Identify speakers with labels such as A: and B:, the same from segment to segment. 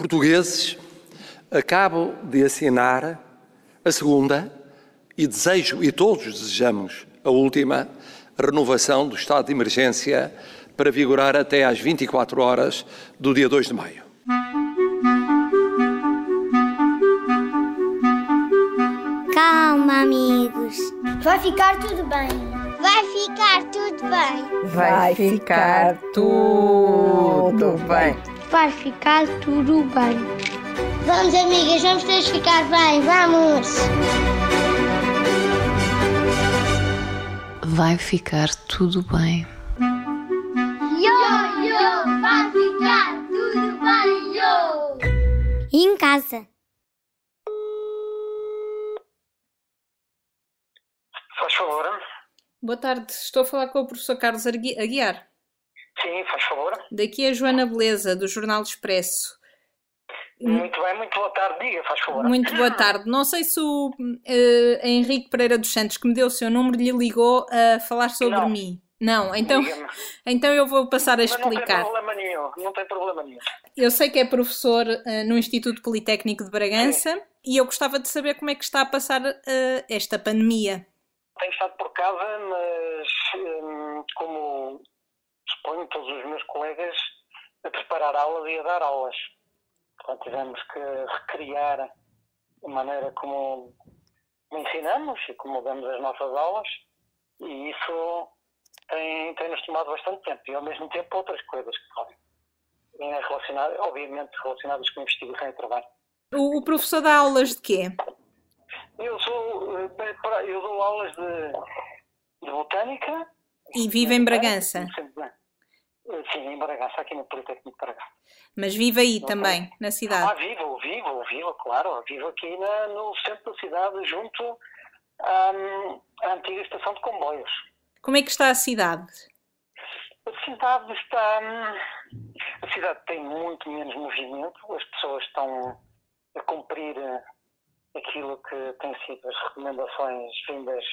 A: Portugueses, acabo de assinar a segunda e desejo, e todos desejamos, a última, a renovação do estado de emergência para vigorar até às 24 horas do dia 2 de maio.
B: Calma, amigos.
C: Vai ficar tudo bem.
B: Vai ficar tudo bem.
D: Vai ficar tudo bem.
C: Vai ficar tudo bem.
B: Vamos, amigas, vamos todos ficar bem. Vamos.
E: Vai ficar tudo bem.
B: Yo, yo, vai ficar tudo bem, yo.
C: E em casa?
F: Faz favor.
G: Boa tarde, estou a falar com o professor Carlos Aguiar.
F: Sim, faz favor.
G: Daqui é Joana Beleza, do Jornal Expresso.
F: Muito bem, muito boa tarde. Diga, faz favor.
G: Muito boa tarde. Não sei se o eh, Henrique Pereira dos Santos, que me deu o seu número, lhe ligou a falar sobre
F: Não.
G: mim. Não, então, então eu vou passar a
F: Mas não tem
G: explicar.
F: problema nenhum. Não tem problema nenhum.
G: Eu sei que é professor eh, no Instituto Politécnico de Bragança e eu gostava de saber como é que está a passar eh, esta pandemia.
F: Tenho estado por casa, mas hum, como suponho todos os meus colegas, a preparar aulas e a dar aulas. Portanto, tivemos que recriar a maneira como ensinamos e como damos as nossas aulas e isso tem, tem nos tomado bastante tempo e ao mesmo tempo outras coisas que podem relacionadas, obviamente relacionadas com investigação e trabalho.
G: O, o professor dá aulas de quê?
F: Eu sou eh, eu dou aulas de, de botânica.
G: E vive em Bragança,
F: Sempre Sim, em Bragança, aqui no Politécnico de Bragança.
G: mas vive aí também, na
F: Ah,
G: cidade.
F: vivo, vivo, vivo, claro. Vivo aqui na- no centro da cidade, junto à, à antiga estação de comboios.
G: Como é que está a cidade?
F: A cidade está. A cidade tem muito menos movimento, as pessoas estão a cumprir eh, aquilo que têm sido as recomendações vindas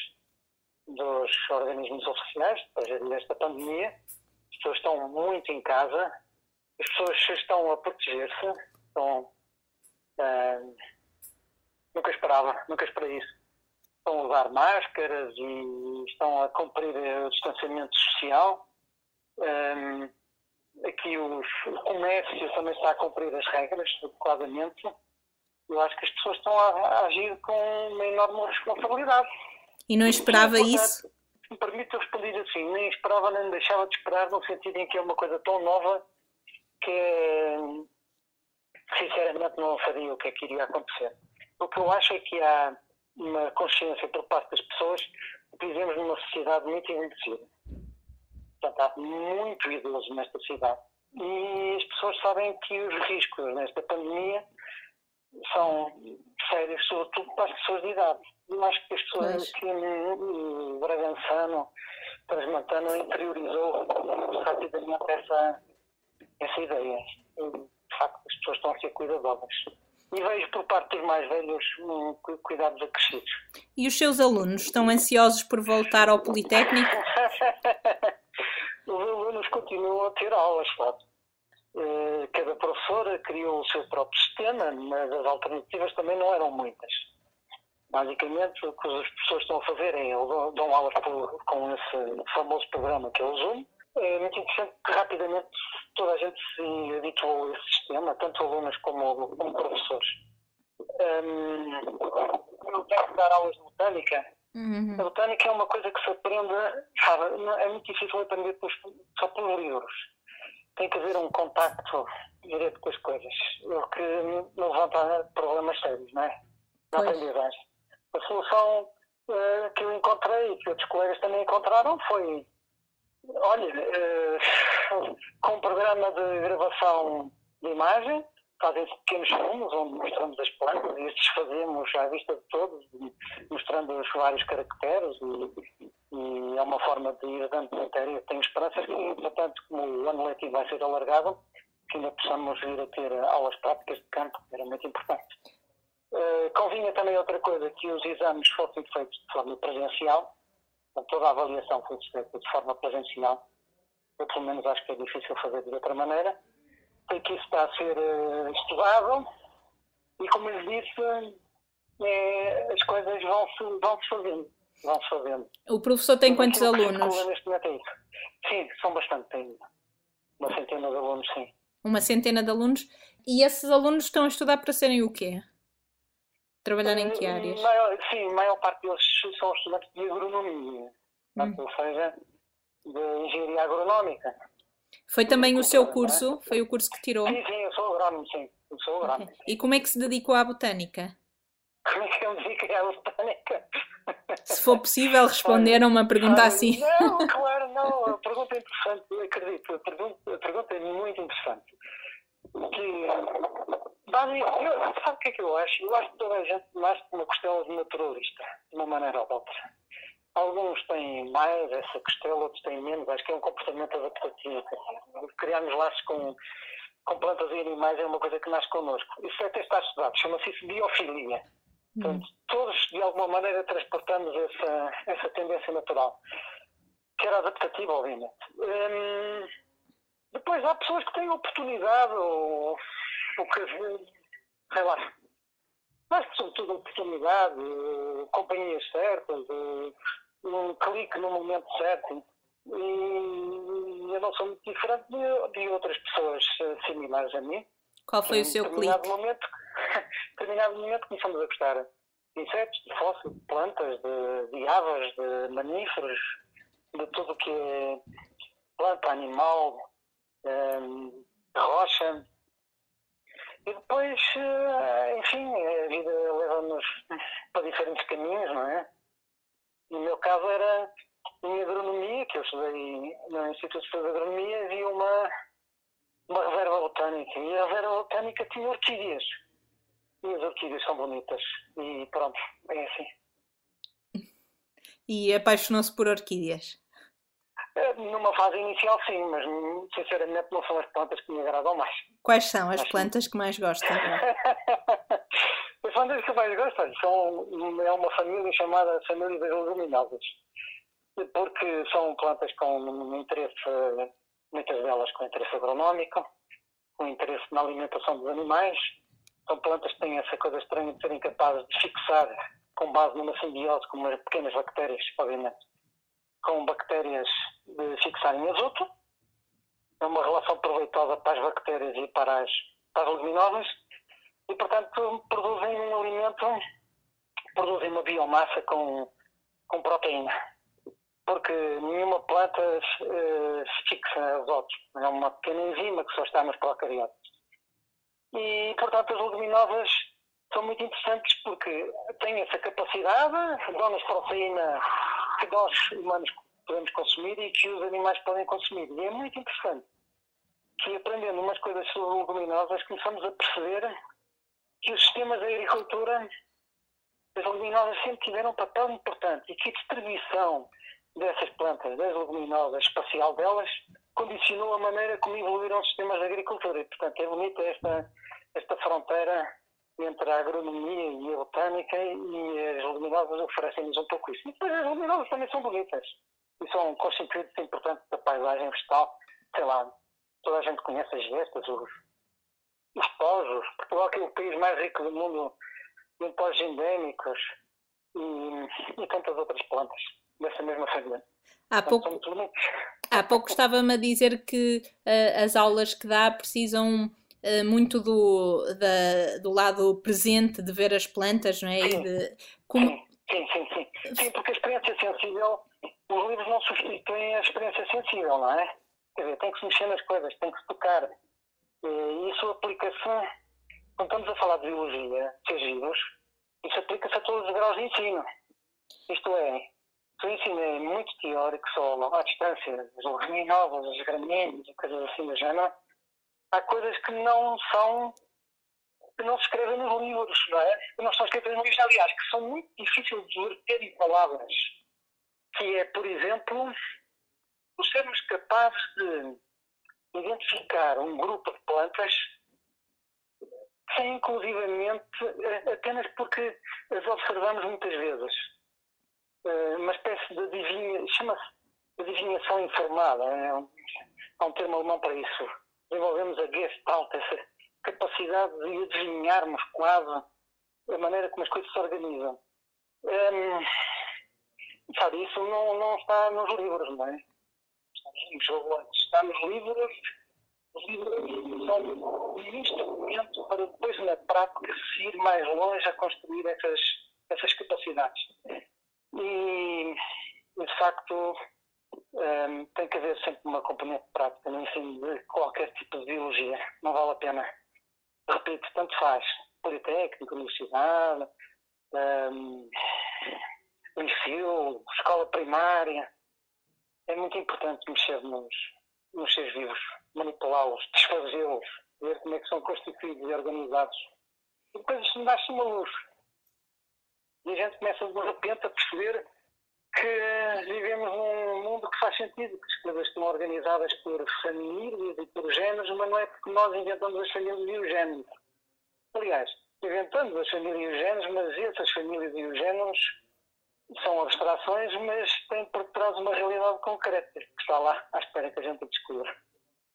F: dos organismos oficiais para gerir esta pandemia. As pessoas estão muito em casa, as pessoas estão a proteger-se, estão. ah, nunca esperava, nunca esperei isso. Estão a usar máscaras e estão a cumprir o distanciamento social. Hum, aqui os, o comércio também está a cumprir as regras adequadamente. Eu acho que as pessoas estão a, a agir com uma enorme responsabilidade.
G: E não esperava
F: Portanto,
G: isso?
F: Me permite eu assim, nem esperava nem deixava de esperar, no sentido em que é uma coisa tão nova que sinceramente não sabia o que é que iria acontecer. O que eu acho é que há uma consciência por parte das pessoas que vivemos numa sociedade muito envelhecida. Portanto, há muito idoso nesta cidade. E as pessoas sabem que os riscos nesta pandemia são sérios, sobretudo para as pessoas de idade. Eu acho que as pessoas
G: Pois.
F: aqui no Bragançano, Transmontano, interiorizou rapidamente essa, essa ideia. De facto, as pessoas estão a ser cuidadosas. E vejo por parte dos mais velhos um, cu- cuidados acrescidos.
G: E os seus alunos estão ansiosos por voltar ao Politécnico?
F: Os alunos continuam a ter aulas, sabe? Eh, Cada professora criou o seu próprio sistema, mas as alternativas também não eram muitas. Basicamente, o que as pessoas estão a fazer é dão- aulas por- com esse famoso programa que é o Zoom. É muito interessante que rapidamente toda a gente se habituou a esse sistema, tanto alunos como, como professores. Hum, eu tenho que dar aulas de botânica a botânica é uma coisa que se aprende, sabe, é muito difícil aprender por- só pelos livros. Tem que haver um contacto direto com as coisas, o que não levanta problemas sérios, não é? Na
G: Pois.
F: aprendizagem. A solução eh, que eu encontrei e que outros colegas também encontraram foi, olha, eh, com um programa de gravação de imagem, fazem-se pequenos filmes onde mostramos as plantas e estes fazemos à vista de todos, mostrando os vários caracteres e, e é uma forma de ir dando matéria. Tenho esperanças que, entretanto, como o ano letivo vai ser alargado, que ainda possamos vir a ter aulas práticas de campo, era muito importante. Eh, convinha também outra coisa, que os exames fossem feitos de forma presencial, portanto, toda a avaliação fosse feita de forma presencial. Eu, pelo menos, acho que é difícil fazer de outra maneira. sei que isso está a ser eh, estudado e, como eu disse, eh, as coisas vão-se vão -se fazendo. -se fazendo.
G: O professor tem quantos alunos?
F: é. Sim, são bastante, tem uma centena de alunos, sim.
G: Uma centena de alunos. E esses alunos estão a estudar para serem o quê? Trabalhar em que
F: Eh,
G: áreas?
F: Maior, sim, a maior parte deles são estudantes de agronomia,
G: Hum.
F: ou seja, de engenharia agronómica.
G: Foi também o seu curso? Foi o curso que tirou?
F: Sim, sim, eu sou agrónomo, sim. Eu sou agrónomo.
G: E como é que se dedicou à botânica?
F: Como é que eu me dediquei à botânica?
G: Se for possível responder a uma pergunta
F: Olha,
G: assim.
F: Não, claro, não. A pergunta é interessante, acredito. A pergunta, a pergunta é muito interessante. Que, basicamente, eu, sabe o que é que eu acho? Eu acho que toda a gente nasce com uma costela de naturalista, de uma maneira ou de outra. Alguns têm mais essa costela, outros têm menos. Acho que é um comportamento adaptativo. Criarmos laços com, com plantas e animais é uma coisa que nasce connosco. Isso até está estudado. Chama-se isso biofilia. Portanto, todos, de alguma maneira, transportamos essa, essa tendência natural, que era adaptativa, obviamente. Hum, depois, há pessoas que têm oportunidade, ou, ou que, sei lá, mas sobretudo oportunidade, companhias certas, um clique no momento certo. E eu não sou muito diferente de, de outras pessoas similares a mim.
G: Qual foi o seu clique?
F: momento, determinado momento começamos a gostar de insetos, de fósseis, de plantas, de, de aves, de mamíferos, de tudo que é planta, animal, hum, rocha. E depois, eh, enfim, a vida leva-nos para diferentes caminhos, não é? No meu caso era em agronomia, que eu estudei no Instituto de Agronomia, havia uma, uma reserva botânica. E a reserva botânica tinha orquídeas. E as orquídeas são bonitas. E pronto, é assim.
G: E apaixonou-se por orquídeas.
F: Eh, Numa fase inicial, sim, mas sinceramente não são as plantas que me agradam mais.
G: Quais são as plantas que mais gosta?
F: As plantas que mais olha, são, é uma família chamada Família das Leguminosas. Porque são plantas com um interesse, muitas delas com interesse agronómico, com interesse na alimentação dos animais. São plantas que têm essa coisa estranha de serem capazes de fixar, com base numa simbiose com umas pequenas bactérias, obviamente, com bactérias de fixarem azoto. É uma relação proveitosa para as bactérias e para as, para as leguminosas e, portanto, produzem um alimento, produzem uma biomassa com, com proteína. Porque nenhuma planta eh, fixa azoto. É uma pequena enzima que só está nos procariotes. E, portanto, as leguminosas são muito interessantes porque têm essa capacidade, dão-nos proteína que nós, humanos, podemos consumir e que os animais podem consumir. E é muito interessante que, aprendendo umas coisas sobre leguminosas, começamos a perceber que os sistemas de agricultura, as leguminosas sempre tiveram um papel importante e que a distribuição dessas plantas, das leguminosas, espacial delas, condicionou a maneira como evoluíram os sistemas de agricultura. E, portanto, é bonita esta, esta fronteira entre a agronomia e a botânica e as leguminosas oferecem-nos um pouco isso. E depois as leguminosas também são bonitas e são constituintes importantes da paisagem vegetal. Sei lá, toda a gente conhece as gestas, os, os pós, Portugal que é o país mais rico do mundo em pós endémicos e, e tantas outras plantas dessa mesma família.
G: Há pouco, há pouco estava-me a dizer que eh, as aulas que dá precisam eh, muito do, da- do lado presente de ver as plantas, não é? E de, como,
F: Sim, sim, sim, sim. Sim, porque a experiência sensível, os livros não substituem a experiência sensível, não é? Quer dizer, tem que se mexer nas coisas, tem que se tocar. E isso aplica-se, quando estamos a falar de biologia, de vivos, isso aplica-se a todos os graus de ensino. Isto é, o ensino é muito teórico, só à distância, as leguminosas, as gramíneas e coisas assim do género, há coisas que não são que não se escrevem nos livros, não é? Que não são escritas nos livros, aliás, que são muito difíceis de verter em palavras. Que é, por exemplo, o sermos capazes de identificar um grupo de plantas sem inclusivamente, apenas porque as observamos muitas vezes. Eh, Uma espécie de adivinha, chama-se adivinhação informada, é um, há um termo alemão para isso. desenvolvemos a Gestalt, essa capacidade de adivinharmos quase a maneira como as coisas se organizam. Hum, sabe, isso não, não está nos livros, não é? Está nos livros, os livros são um instrumento para depois, na prática, se ir mais longe a construir essas, essas capacidades. E, de facto, um, tem que haver sempre uma componente prática no ensino de qualquer tipo de biologia. Não vale a pena. Repito, tanto faz. Politécnico, universidade, um, ensino, escola primária. É muito importante mexer nos, nos seres vivos, manipulá-los, desfazê-los, ver como é que são constituídos e organizados. E depois nasce uma luz. E a gente começa de repente a perceber que vivemos num mundo que faz sentido, que as coisas estão organizadas por famílias e por géneros, mas não é porque nós inventamos as famílias e os géneros. Aliás, inventamos as famílias e os géneros, mas essas famílias e os géneros são abstrações, mas têm por trás uma realidade concreta que está lá à espera que a gente descubra.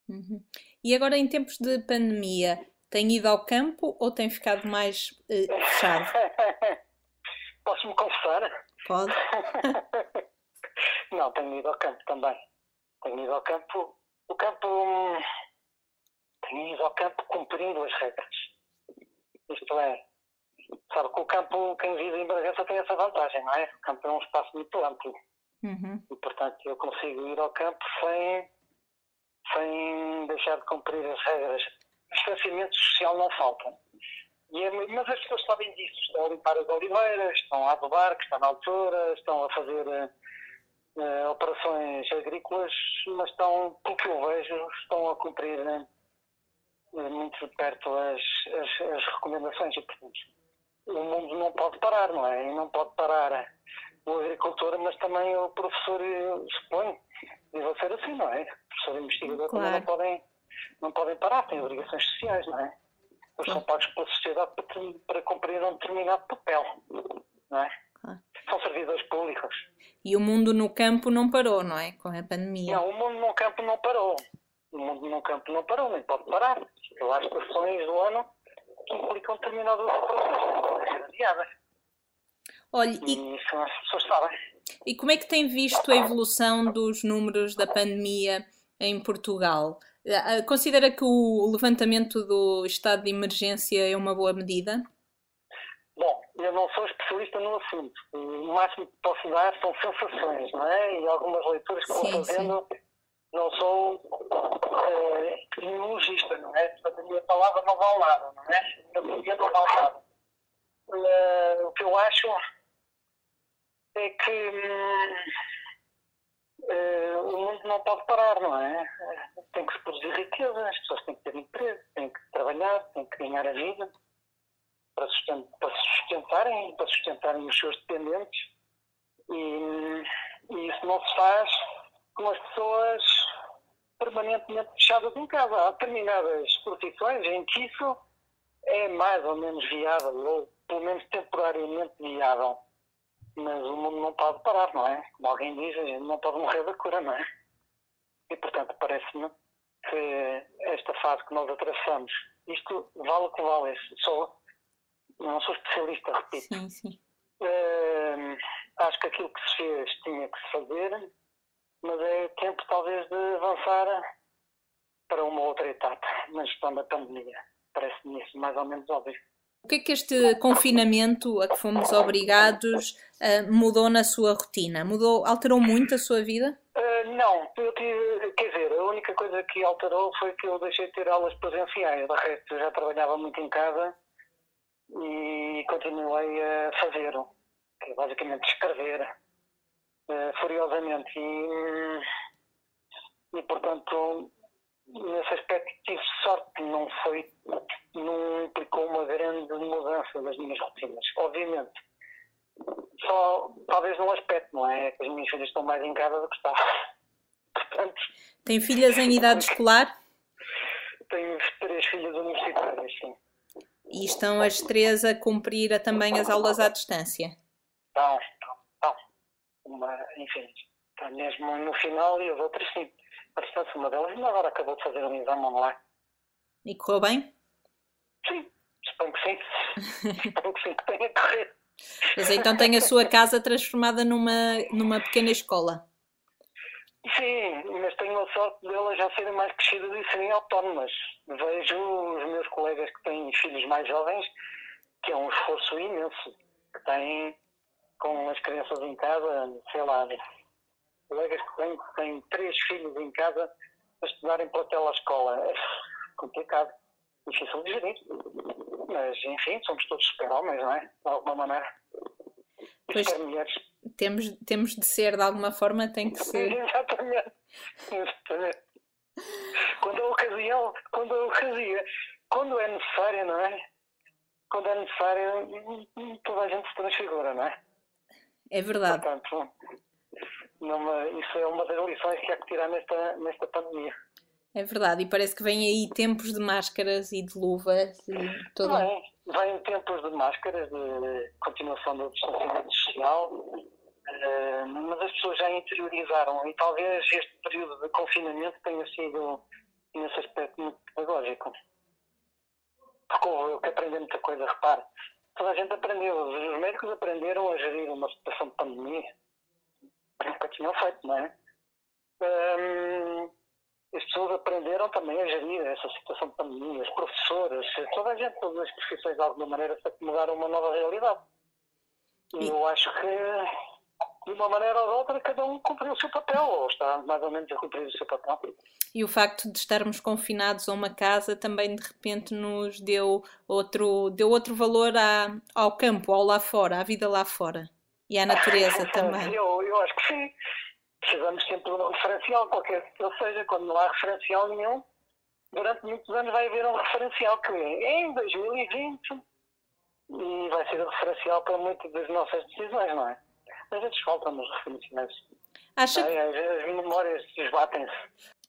G: Uhum. E agora, em tempos de pandemia, tem ido ao campo ou tem ficado mais uh, fechado?
F: Posso-me confessar?
G: Pode.
F: Não, tenho ido ao campo também. Tenho ido ao campo. O campo. Tenho ido ao campo cumprindo as regras. Isto é, sabe que o campo, quem vive em Bragança tem essa vantagem, não é? O campo é um espaço muito amplo.
G: Uhum.
F: E, portanto, eu consigo ir ao campo sem, sem deixar de cumprir as regras. Distanciamento social não falta. É, mas as pessoas sabem disso. Estão a limpar as oliveiras, estão a adubar, que está na altura, estão a fazer uh, operações agrícolas, mas estão, pelo que eu vejo, estão a cumprir uh, muito de perto as, as, as, recomendações. E, portanto, o mundo não pode parar, não é? E não pode parar o agricultor, mas também o professor, suponho, deve ser assim, não é? O professor investigador claro. também não podem, não podem parar, têm obrigações sociais, não é? Eles são pagos pela sociedade para, para cumprir um determinado papel, não é? São servidores públicos.
G: E o mundo no campo não parou, não é? Com a pandemia.
F: Não, o mundo no campo não parou. O mundo no campo não parou, nem pode parar. Há estações do ano que implicam determinadas operações que adiadas.
G: Olha,
F: e, e isso as pessoas sabem.
G: E como é que tem visto a evolução dos números da pandemia em Portugal? Eh, considera que o levantamento do estado de emergência é uma boa medida?
F: Bom, eu não sou especialista no assunto. O máximo que posso dar são sensações, não é? E algumas leituras que sim, vou fazendo. Sim. Não sou é, imunologista, não é? Portanto, a minha palavra não vale nada, não é? A minha não vale nada. Uh, o que eu acho é que. Hum, uh, o mundo não pode parar, não é? Tem que se produzir riqueza, as pessoas têm que ter emprego, têm que trabalhar, têm que ganhar a vida para, sustentar, para sustentarem, para sustentarem os seus dependentes. E, e isso não se faz com as pessoas permanentemente fechadas em casa. Há determinadas profissões em que isso é mais ou menos viável, ou pelo menos temporariamente viável mas o mundo não pode parar, não é? Como alguém diz, a gente não pode morrer da cura, não é? E, portanto, parece-me que esta fase que nós atravessamos, isto vale o que vale, sou, não sou especialista, repito.
G: Sim, sim.
F: Uh, acho que aquilo que se fez tinha que se fazer, mas é tempo talvez de avançar para uma outra etapa na gestão da pandemia. Parece-me isso mais ou menos óbvio.
G: O que é que este confinamento a que fomos obrigados uh, mudou na sua rotina? Mudou, alterou muito a sua vida?
F: Uh, não, tive, quer dizer, a única coisa que alterou foi que eu deixei de ter aulas presenciais. De resto, eu já trabalhava muito em casa e continuei a fazer, que é basicamente escrever uh, furiosamente. E, e, portanto, nesse aspecto tive sorte, não foi, não implicou uma grande mudança das minhas rotinas. Obviamente, só talvez num aspecto, não é? As minhas filhas estão mais em casa do que estavam. Portanto,
G: Tem filhas em idade escolar?
F: Tenho três filhas universitárias, sim.
G: E estão as três a cumprir também as aulas à distância?
F: Estão, estão, estão. Uma, enfim, está mesmo no final e as outras sim distância, uma delas, ainda agora acabou de fazer um exame online.
G: E correu bem?
F: Sim, suponho que sim. suponho que sim, que tenha correr.
G: Mas então tem a sua casa transformada numa, numa pequena escola.
F: Sim, mas tenho a sorte delas já serem mais crescidas e serem autónomas. Vejo os meus colegas que têm filhos mais jovens, que é um esforço imenso, que têm com as crianças em casa, sei lá, colegas que têm, têm três filhos em casa a estudarem pela telescola. É complicado, difícil de gerir. Mas, enfim, somos todos super-homens, não é? De alguma maneira.
G: Pois. Temos, temos de ser, de alguma forma, tem que ser.
F: Exatamente. Exatamente. Quando a ocasião, quando a ocasião, quando é necessário, não é? Quando é necessário, toda a gente se transfigura, não é?
G: É verdade.
F: Portanto, numa, isso é uma das lições que há que tirar nesta, nesta pandemia.
G: É verdade. E parece que vem aí tempos de máscaras e de luvas e
F: é? Vêm tempos de máscaras, de continuação do distanciamento social, eh, mas as pessoas já interiorizaram e talvez este período de confinamento tenha sido, nesse aspecto, muito pedagógico. Porque houve que aprender muita coisa, repare. Toda a gente aprendeu, os médicos aprenderam a gerir uma situação de pandemia. Nunca tinham feito, não é? Hum, as pessoas aprenderam também a gerir essa situação de pandemia, as professoras, toda a gente, todas as profissões de alguma maneira se acomodaram a uma nova realidade. E eu acho que, de uma maneira ou de outra, cada um cumpriu o seu papel, ou está mais ou menos a cumprir o seu papel.
G: E o facto de estarmos confinados a uma casa também de repente nos deu outro, deu outro valor à, ao campo, ao lá fora, à vida lá fora. E à natureza também.
F: Eu, eu acho que sim. Precisamos sempre de um referencial, qualquer que ele seja, quando não há referencial nenhum, durante muitos anos vai haver um referencial que é em 2020 e vai ser o referencial para muitas das nossas decisões, não é? Às vezes faltam-nos referenciais.
G: Acha que
F: Ai, Às vezes as memórias desbatem-se.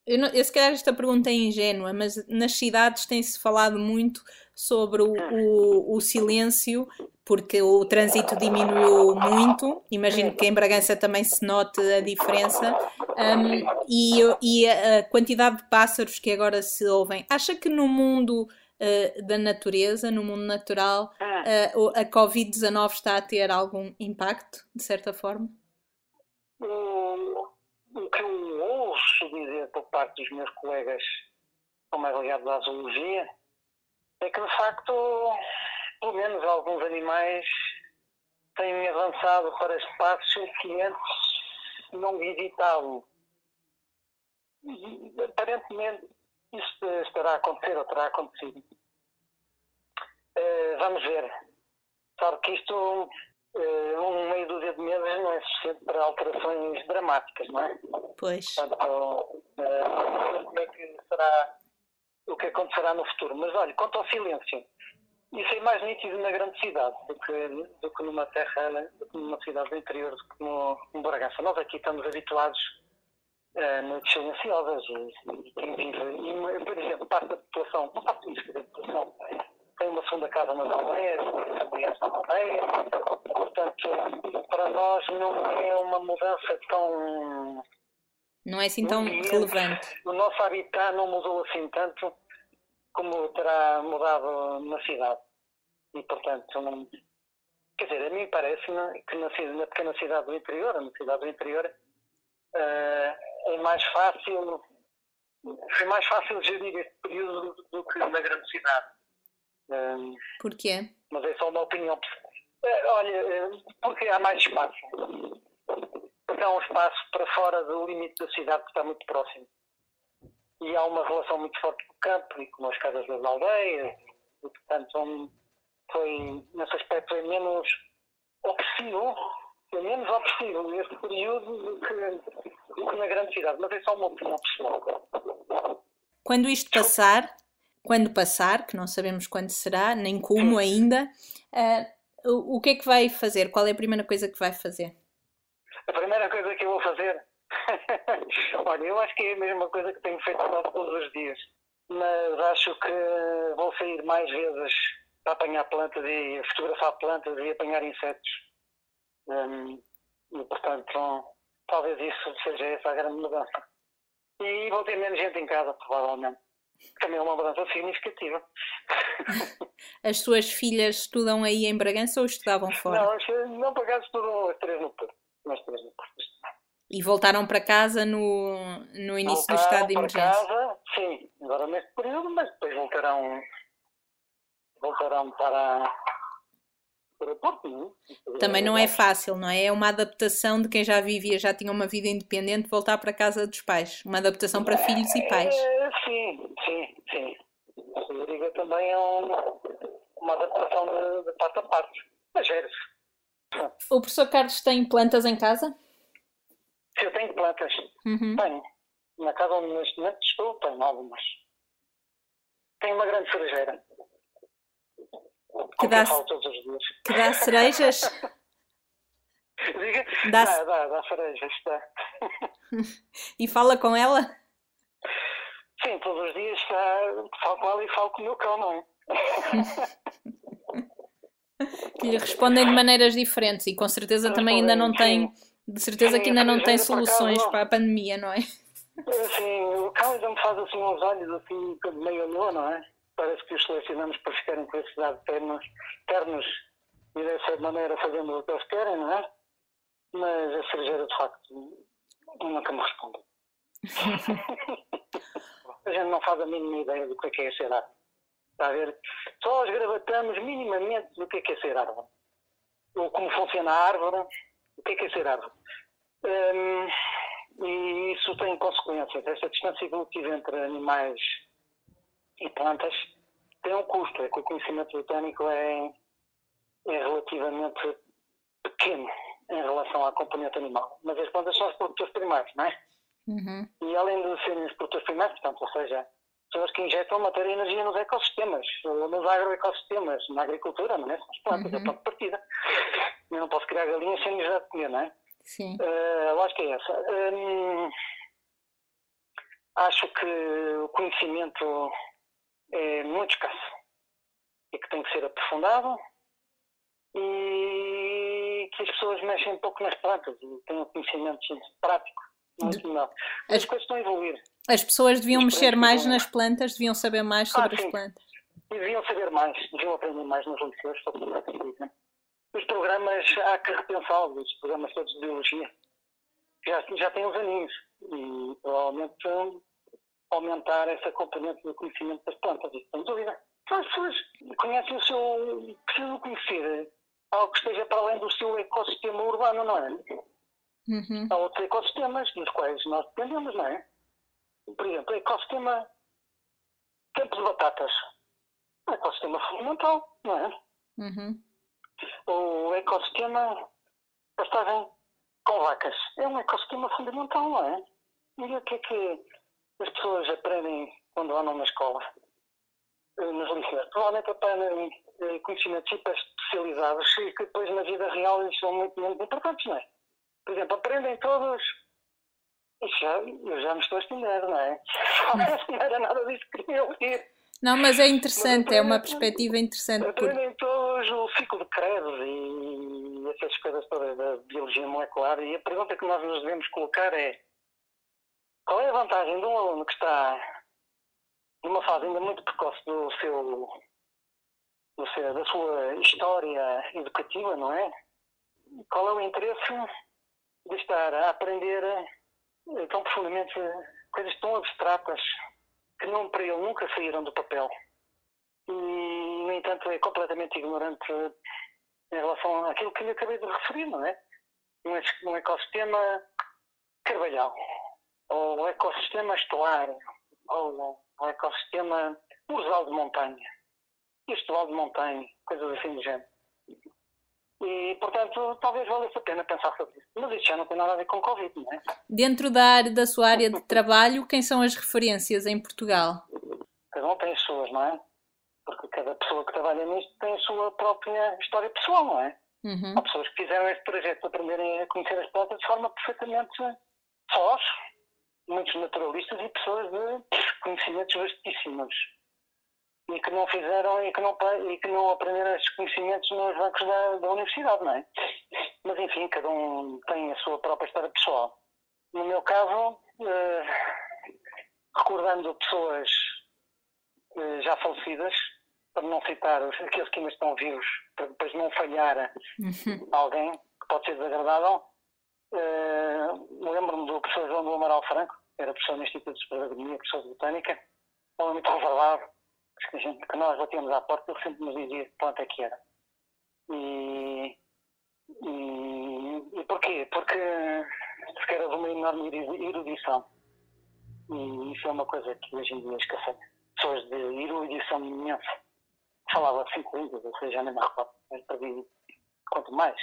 G: Eu, não, eu se calhar esta pergunta é ingênua, mas nas cidades tem-se falado muito sobre o, o, o silêncio, porque o trânsito diminuiu muito. Imagino que em Bragança também se note a diferença. Um, e, e a, quantidade de pássaros que agora se ouvem. Acha que no mundo eh, da natureza, no mundo natural, eh, o- a Covid-19 está a ter algum impacto, de certa forma?
F: O, o que eu ouço dizer por parte dos meus colegas que são mais ligados à zoologia é que, de facto, pelo menos alguns animais têm avançado para espaços que antes não visitavam. E, aparentemente, isso estará a acontecer ou terá acontecido. Eh, vamos ver. Claro que isto, eh, um meio dúzia de meses não é suficiente para alterações dramáticas, não é?
G: Pois.
F: Portanto, ver como é que será, o que acontecerá no futuro. Mas olha, quanto ao silêncio, isso é mais nítido na grande cidade do que, do que numa terra, do que numa cidade do interior, do que no, no Bragança. Nós aqui estamos habituados a noites silenciosas e, e quem vive, e, por exemplo, parte da população, uma parte da população tem uma segunda casa nas aldeias, tem familiares na aldeia, portanto, para nós não é uma mudança tão
G: Não é assim tão relevante.
F: O nosso habitat não mudou assim tanto como terá mudado na cidade. E, portanto, não... quer dizer, a mim parece-me que na, na pequena cidade do interior, na cidade do interior, eh, é mais fácil, foi mais fácil gerir este período do que na grande cidade. Eh,
G: Porquê?
F: mas é só uma opinião. Eh, Olha, porque há mais espaço. Porque há um espaço para fora do limite da cidade que está muito próximo. E há uma relação muito forte com o campo e com as casas das aldeias. E, portanto, um, foi, nesse aspecto, é menos opressivo, é menos opressivo este período do que, do que na grande cidade. Mas é só uma opinião pessoal.
G: Quando isto passar, quando passar, que não sabemos quando será, nem como ainda, eh, o, o que é que vai fazer? Qual é a primeira coisa que vai fazer?
F: A primeira coisa que eu vou fazer, olha, eu acho que é a mesma coisa que tenho feito quase todos os dias, mas acho que vou sair mais vezes para apanhar plantas e fotografar plantas e apanhar insetos. Hum, e portanto, talvez isso seja essa a grande mudança. E vou ter menos gente em casa, provavelmente. Também é uma mudança significativa.
G: As suas filhas estudam aí em Bragança ou estudavam fora?
F: Não, não por acaso estudam as três no Porto. As três no Porto.
G: E voltaram para casa no, no início do
F: Voltaram
G: estado de
F: para
G: emergência?
F: Casa, sim, agora neste período, mas depois voltarão, voltarão para, para o Porto. não é?
G: Também não é fácil, não é? É uma adaptação de quem já vivia, já tinha uma vida independente, voltar para a casa dos pais. Uma adaptação para filhos e pais.
F: É, sim, sim, sim. A Rodriga também é um- uma adaptação de, de parte a parte. Mas é
G: O professor Carlos tem plantas em casa?
F: Plantas,
G: Uhum.
F: tenho. Na casa onde neste momento estou, tenho algumas. Tenho uma grande cerejeira.
G: Que dá-. Que dá cerejas?
F: Diga?
G: Dá-
F: Dá, dá, dá cerejas, dá.
G: E fala com ela?
F: Sim, todos os dias ah, falo com ela e falo com o meu cão, não é?
G: Que lhe respondem de maneiras diferentes e com certeza também ainda não tem, de certeza que
F: Sim,
G: ainda não tem soluções
F: não.
G: para a pandemia, não é?
F: Assim, o cão ainda me faz assim uns olhos assim, meio amor, não é? Parece que os selecionamos para ficarem com esses dados ternos, ternos e dessa maneira fazendo o que eles querem, não é? Mas a cerejeira, de facto, nunca me responde. a gente não faz a mínima ideia do que é que é ser árvore. Está a ver? Só esgravatamos minimamente do que é que é ser árvore. Ou como funciona a árvore, o que é que é ser árvore. Hum, e isso tem consequências. Esta distância evolutiva entre animais e plantas tem um custo. É que o conhecimento botânico é, é relativamente pequeno em relação à componente animal. Mas as plantas são os produtores primários, não é?
G: Uhum.
F: E além de serem os produtores primários, portanto, ou seja, pessoas que injetam matéria e energia nos ecossistemas, ou nos agroecossistemas, na agricultura, não é? São as plantas, é o ponto de partida. Eu não posso criar galinhas sem lhes dar de comer, não é?
G: Sim.
F: Uh, a lógica é essa. Hum, acho que o conhecimento é muito escasso e que tem que ser aprofundado e que as pessoas mexem um pouco nas plantas e têm um conhecimento prático muito melhor. As
G: As-
F: coisas estão a evoluir
G: As pessoas deviam
F: Os
G: mexer mais nas plantas, deviam saber mais sobre
F: Ah,
G: as plantas.
F: e deviam saber mais, deviam aprender mais nos liceus sobre o que dizem. Os programas, há que repensá-los, os programas todos de biologia. Já, já têm uns aninhos e provavelmente aumentar essa componente do conhecimento das plantas, isso sem dúvida. Então as pessoas conhecem o seu. precisam conhecer algo que esteja para além do seu ecossistema urbano, não é?
G: Uhum.
F: Há outros ecossistemas dos quais nós dependemos, não é? Por exemplo, o ecossistema campo de batatas. É um ecossistema fundamental, não é?
G: Uhum.
F: O ecossistema pastagem com vacas. É um ecossistema fundamental, não é? E o que é que as pessoas aprendem quando andam na escola? Eh, Nos liceus. Provavelmente aprendem eh, conhecimentos super especializados e que depois na vida real eles são muito menos importantes, não é? Por exemplo, aprendem todos. Isso já, eu já me estou a estender, não é? não era nada disso que queria ouvir.
G: Não, mas é interessante, é uma perspectiva interessante. Por...
F: Aprendem todos o ciclo de Krebs e essas coisas todas da biologia molecular. E a pergunta que nós nos devemos colocar é: qual é a vantagem de um aluno que está numa fase ainda muito precoce do seu, do seu- da sua história educativa, não é? Qual é o interesse de estar a aprender eh, tão profundamente coisas tão abstratas que não para ele nunca saíram do papel? e, no entanto, é completamente ignorante em relação àquilo que lhe acabei de referir, não é? Um, ecossistema carvalhal, ou um ecossistema estuário, ou um ecossistema ursal de montanha, estival de montanha, coisas assim do género. E, portanto, talvez valesse a pena pensar sobre isso. Mas isto já não tem nada a ver com Covid, não é?
G: Dentro da, área, da sua área de trabalho, quem são as referências em Portugal?
F: Cada um tem as suas, não é? Porque cada pessoa que trabalha nisto tem a sua própria história pessoal, não é?
G: Uhum.
F: Há pessoas que fizeram este projeto de aprenderem a conhecer as plantas de forma perfeitamente sós, muitos naturalistas e pessoas de conhecimentos vastíssimos. E que não fizeram e que não, e que não aprenderam esses conhecimentos nos bancos da, da universidade, não é? Mas enfim, cada um tem a sua própria história pessoal. No meu caso, eh, recordando pessoas eh, já falecidas, para não citar os- aqueles que ainda estão vivos, para depois não falhar alguém que pode ser desagradável. Eh, Lembro-me do professor João do Amaral Franco, era professor no Instituto de Agronomia, professor de Botânica, um homem muito reservado, que, gente, que nós batíamos à porta, ele sempre nos dizia que planta é que era. E, e, e porquê? Porque se era de uma enorme erudição. E isso é uma coisa que hoje em dia esquece. Pessoas de erudição imensa. Falava cinco línguas, ou seja, nem me recordo, quanto mais.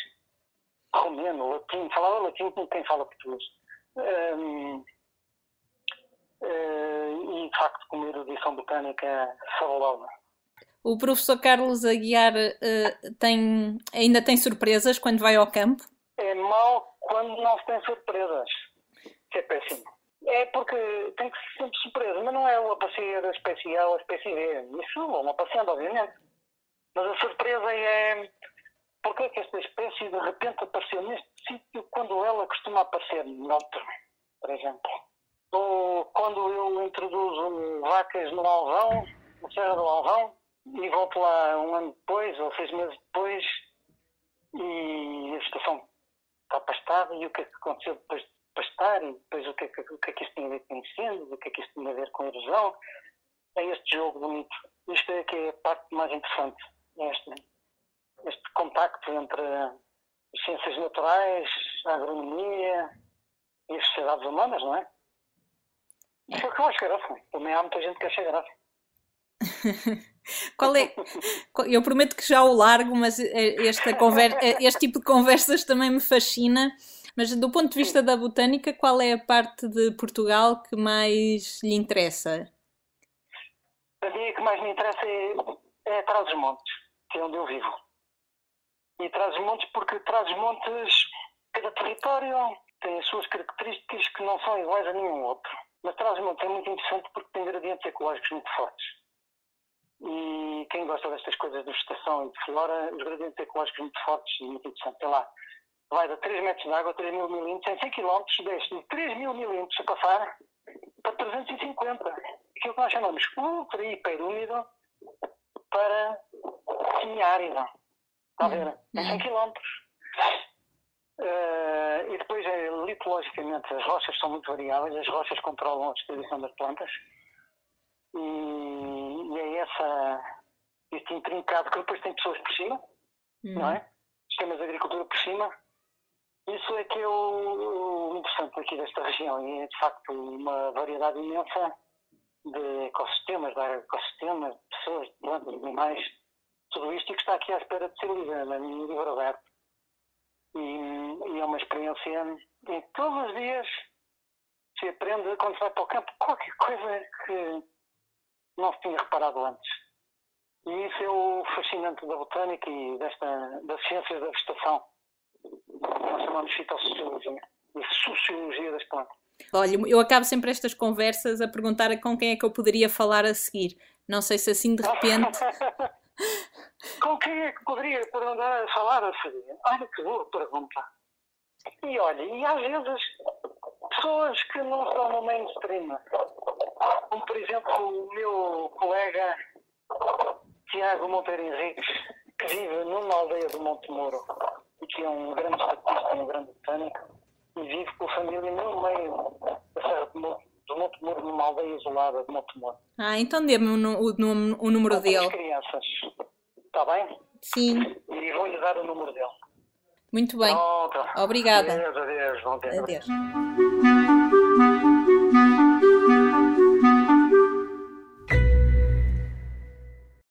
F: Romeno, latim, falava latim com quem fala português. Eh, e de facto, com uma erudição botânica fabulosa.
G: O professor Carlos Aguiar eh, tem, ainda tem surpresas quando vai ao campo?
F: É mau quando não se tem surpresas. Isso é péssimo. É porque tem que ser sempre surpresa, mas não é o aparecer a espécie A ou a espécie B. Isso vão aparecendo, obviamente. Mas a surpresa é porque é que esta espécie de repente apareceu neste sítio quando ela costuma aparecer noutro, por exemplo. Ou quando eu introduzo vacas no Alvão, na Serra do Alvão, e volto lá um ano depois, ou seis meses depois, e a estação está pastada, e o que é que aconteceu depois de pastar, e depois o que é que, o que, é que isso tem a ver com incêndios, o que é que isso tem a ver com erosão. É este jogo bonito. Isto é que é a parte mais interessante. É Este, este contacto entre as ciências naturais, a agronomia e as sociedades humanas, não é? Isso é o que eu acho graça. Também há muita gente que acha graça.
G: Qual é? Eu prometo que já o largo, mas eh, esta conver- eh, este tipo de conversas também me fascina. Mas do ponto de vista da botânica, qual é a parte de Portugal que mais lhe interessa?
F: A mim o que mais me interessa é, é Trás-os-Montes, que é onde eu vivo. E Trás-os-Montes porque Trás-os-Montes, cada território tem as suas características que não são iguais a nenhum outro. Mas Trás-os-Montes é muito interessante porque tem gradientes ecológicos muito fortes. E quem gosta destas coisas de vegetação e de flora, os gradientes ecológicos muito fortes e muito interessantes. Sei lá, vai de 3 metros de água, 3 mil milímetros, em 100 km, desce de 3 mil milímetros a passar para 350. Aquilo que nós chamamos ultra hiper úmido para semiárido. Está a ver? Em 100 km. Eh, e depois, eh, litologicamente, as rochas são muito variáveis, as rochas controlam a distribuição das plantas. E, e é essa, este intrincado que depois tem pessoas por cima, não é? Sistemas de agricultura por cima. Isso é que é o, o interessante aqui desta região e é de facto uma variedade imensa de ecossistemas, de ecossistemas, de pessoas, de plantas, de animais, tudo isto e que está aqui à espera de ser livre, em livre aberto. E, e é uma experiência em todos os dias se aprende quando se vai para o campo qualquer coisa que não se tinha reparado antes. E isso é o fascinante da botânica e desta, das ciências da vegetação. Nós chamamos de fitossociologia e sociologia das plantas.
G: Olha, eu acabo sempre estas conversas a perguntar com quem é que eu poderia falar a seguir. Não sei se assim de repente.
F: Com quem é que poderia perguntar falar a seguir? Olha que boa pergunta. E olha, e às vezes pessoas que não estão no mainstream, como por exemplo o meu colega Tiago Monteiro Henriques, que vive numa aldeia do Monte Moro e que é um grande estatista um grande botânico, e vive com a família no meio da Serra do Monte, Monte Moro, numa aldeia isolada de Moro.
G: Ah, então dê-me o, o o número
F: as
G: dele.
F: crianças. Está bem?
G: Sim,
F: E vou-lhe dar o número dele.
G: muito bem.
F: Pronto.
G: Obrigada.
F: Adeus, adeus.
G: Adeus.